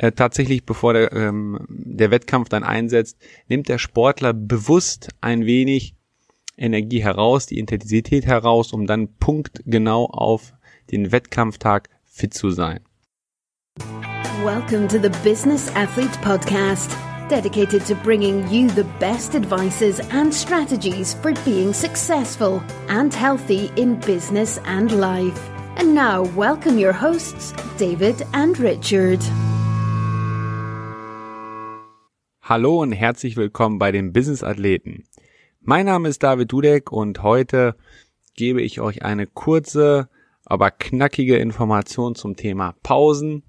Äh, tatsächlich, bevor der, ähm, der Wettkampf dann einsetzt, nimmt der Sportler bewusst ein wenig Energie heraus, die Intensität heraus, um dann punktgenau auf den Wettkampftag fit zu sein. Welcome to the Business Athlete Podcast, dedicated to bringing you the best advices and strategies for being successful and healthy in business and life. And now, welcome your hosts, David and Richard. Hallo und herzlich willkommen bei den Business Athleten. Mein Name ist David Dudek und heute gebe ich euch eine kurze, aber knackige Information zum Thema Pausen,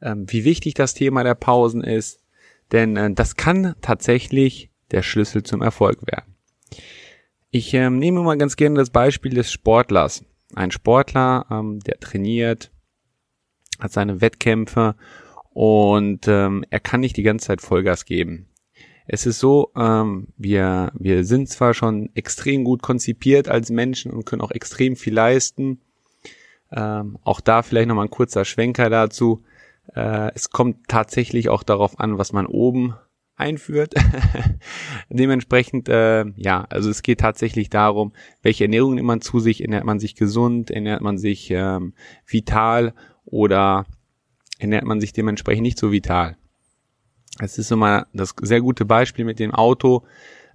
ähm, wie wichtig das Thema der Pausen ist, denn äh, das kann tatsächlich der Schlüssel zum Erfolg werden. Ich ähm, nehme mal ganz gerne das Beispiel des Sportlers. Ein Sportler, ähm, der trainiert, hat seine Wettkämpfe und ähm, er kann nicht die ganze Zeit Vollgas geben. Es ist so, ähm, wir, wir sind zwar schon extrem gut konzipiert als Menschen und können auch extrem viel leisten. Ähm, auch da vielleicht nochmal ein kurzer Schwenker dazu. Äh, es kommt tatsächlich auch darauf an, was man oben einführt. Dementsprechend, äh, ja, also es geht tatsächlich darum, welche Ernährung nimmt man zu sich, ernährt man sich gesund, ernährt man sich ähm, vital oder ernährt man sich dementsprechend nicht so vital. Es ist immer das sehr gute Beispiel mit dem Auto.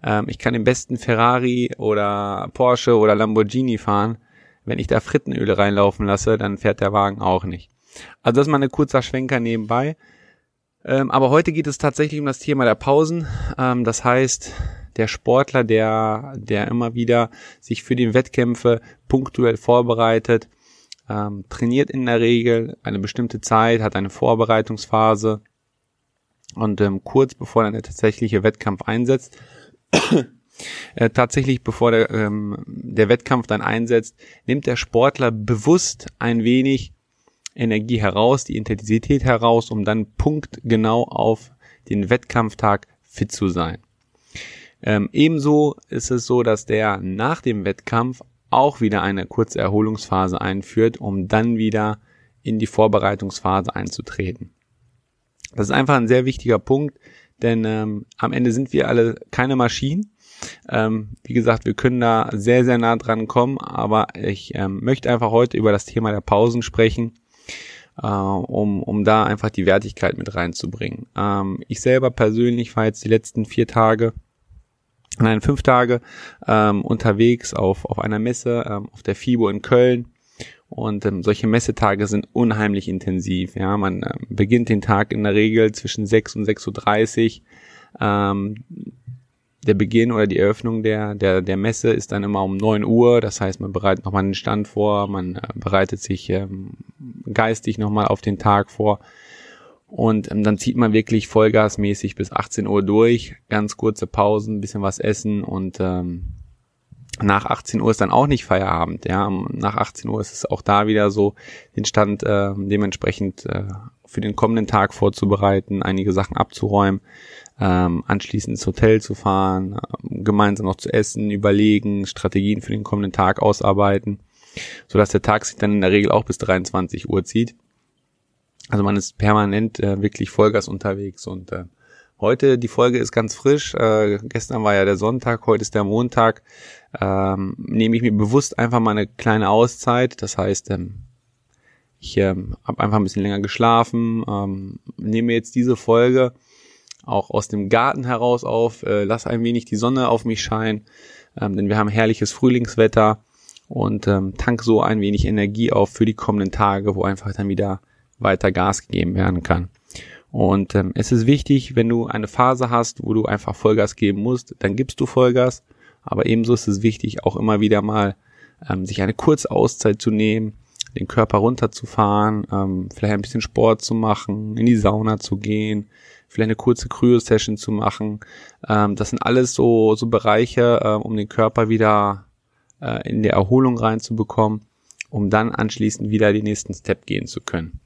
Ähm, ich kann den besten Ferrari oder Porsche oder Lamborghini fahren. Wenn ich da Frittenöl reinlaufen lasse, dann fährt der Wagen auch nicht. Also das ist mal ein kurzer Schwenker nebenbei. Ähm, aber heute geht es tatsächlich um das Thema der Pausen. Ähm, das heißt, der Sportler, der, der immer wieder sich für die Wettkämpfe punktuell vorbereitet, ähm, trainiert in der Regel eine bestimmte Zeit, hat eine Vorbereitungsphase und ähm, kurz bevor dann der tatsächliche Wettkampf einsetzt, äh, tatsächlich bevor der, ähm, der Wettkampf dann einsetzt, nimmt der Sportler bewusst ein wenig Energie heraus, die Intensität heraus, um dann punktgenau auf den Wettkampftag fit zu sein. Ähm, ebenso ist es so, dass der nach dem Wettkampf auch wieder eine kurze Erholungsphase einführt, um dann wieder in die Vorbereitungsphase einzutreten. Das ist einfach ein sehr wichtiger Punkt, denn ähm, am Ende sind wir alle keine Maschinen. Ähm, wie gesagt, wir können da sehr, sehr nah dran kommen, aber ich ähm, möchte einfach heute über das Thema der Pausen sprechen, äh, um, um da einfach die Wertigkeit mit reinzubringen. Ähm, ich selber persönlich war jetzt die letzten vier Tage nein, fünf Tage ähm, unterwegs auf, auf einer Messe, ähm, auf der FIBO in Köln. Und ähm, solche Messetage sind unheimlich intensiv. Ja, man ähm, beginnt den Tag in der Regel zwischen 6 und 6.30 Uhr. Ähm, der Beginn oder die Eröffnung der, der, der Messe ist dann immer um 9 Uhr. Das heißt, man bereitet nochmal einen Stand vor, man äh, bereitet sich ähm, geistig nochmal auf den Tag vor. Und ähm, dann zieht man wirklich vollgasmäßig bis 18 Uhr durch, ganz kurze Pausen, bisschen was essen und ähm, nach 18 Uhr ist dann auch nicht Feierabend. Ja, nach 18 Uhr ist es auch da wieder so, den Stand äh, dementsprechend äh, für den kommenden Tag vorzubereiten, einige Sachen abzuräumen, ähm, anschließend ins Hotel zu fahren, äh, gemeinsam noch zu essen, überlegen, Strategien für den kommenden Tag ausarbeiten, so dass der Tag sich dann in der Regel auch bis 23 Uhr zieht. Also man ist permanent äh, wirklich Vollgas unterwegs und äh, heute, die Folge ist ganz frisch. Äh, gestern war ja der Sonntag, heute ist der Montag. Ähm, nehme ich mir bewusst einfach mal eine kleine Auszeit. Das heißt, ähm, ich ähm, habe einfach ein bisschen länger geschlafen, ähm, nehme jetzt diese Folge auch aus dem Garten heraus auf, äh, lass ein wenig die Sonne auf mich scheinen, ähm, denn wir haben herrliches Frühlingswetter und ähm, tank so ein wenig Energie auf für die kommenden Tage, wo einfach dann wieder weiter Gas gegeben werden kann. Und ähm, es ist wichtig, wenn du eine Phase hast, wo du einfach Vollgas geben musst, dann gibst du Vollgas. Aber ebenso ist es wichtig, auch immer wieder mal ähm, sich eine kurze Auszeit zu nehmen, den Körper runterzufahren, ähm, vielleicht ein bisschen Sport zu machen, in die Sauna zu gehen, vielleicht eine kurze Kryo-Session zu machen. Ähm, das sind alles so, so Bereiche, äh, um den Körper wieder äh, in der Erholung reinzubekommen, um dann anschließend wieder den nächsten Step gehen zu können.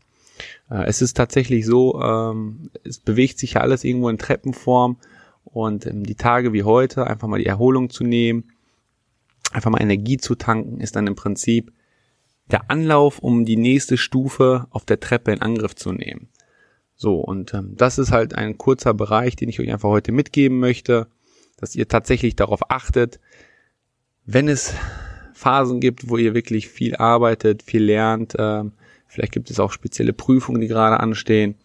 Äh, es ist tatsächlich so, ähm, es bewegt sich ja alles irgendwo in Treppenform und ähm, die Tage wie heute einfach mal die Erholung zu nehmen, einfach mal Energie zu tanken, ist dann im Prinzip der Anlauf, um die nächste Stufe auf der Treppe in Angriff zu nehmen. So, und ähm, das ist halt ein kurzer Bereich, den ich euch einfach heute mitgeben möchte, dass ihr tatsächlich darauf achtet, wenn es Phasen gibt, wo ihr wirklich viel arbeitet, viel lernt, ähm, vielleicht gibt es auch spezielle Prüfungen, die gerade anstehen,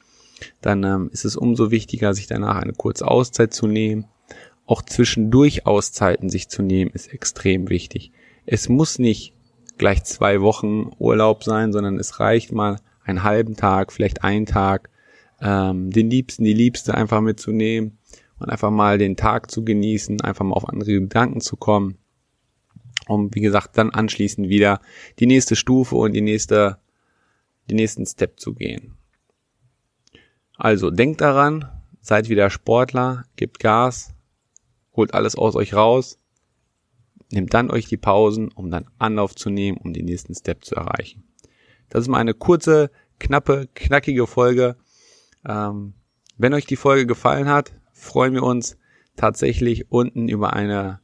dann ähm, ist es umso wichtiger, sich danach eine kurze Auszeit zu nehmen. Auch zwischendurch Auszeiten sich zu nehmen, ist extrem wichtig. Es muss nicht gleich zwei Wochen Urlaub sein, sondern es reicht mal einen halben Tag, vielleicht einen Tag, ähm, den Liebsten, die Liebste einfach mitzunehmen und einfach mal den Tag zu genießen, einfach mal auf andere Gedanken zu kommen, um wie gesagt dann anschließend wieder die nächste Stufe und die nächste, den nächsten Step zu gehen. Also denkt daran, seid wieder Sportler, gebt Gas, holt alles aus euch raus, nehmt dann euch die Pausen, um dann Anlauf zu nehmen, um den nächsten Step zu erreichen. Das ist mal eine kurze, knappe, knackige Folge. Ähm, wenn euch die Folge gefallen hat, freuen wir uns tatsächlich unten über eine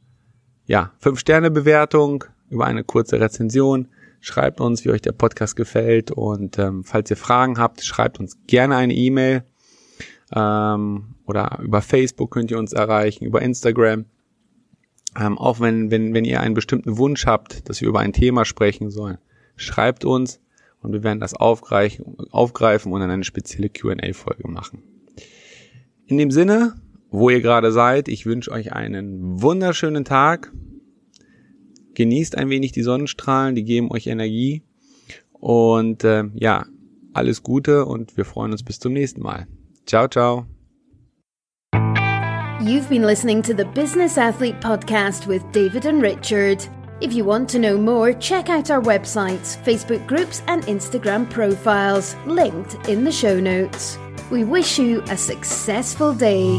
ja, 5-Sterne-Bewertung, über eine kurze Rezension. Schreibt uns, wie euch der Podcast gefällt und ähm, falls ihr Fragen habt, schreibt uns gerne eine E-Mail ähm, oder über Facebook könnt ihr uns erreichen, über Instagram. Ähm, auch wenn, wenn, wenn ihr einen bestimmten Wunsch habt, dass wir über ein Thema sprechen sollen, schreibt uns und wir werden das aufgreifen, aufgreifen und dann eine spezielle Q&A-Folge machen. In dem Sinne, wo ihr gerade seid, ich wünsche euch einen wunderschönen Tag. Genießt ein wenig die Sonnenstrahlen, die geben euch Energie. Und äh, ja, alles Gute und wir freuen uns bis zum nächsten Mal. Ciao, ciao. You've been listening to the Business Athlete Podcast with David and Richard. If you want to know more, check out our websites, Facebook groups, and Instagram profiles, linked in the show notes. We wish you a successful day.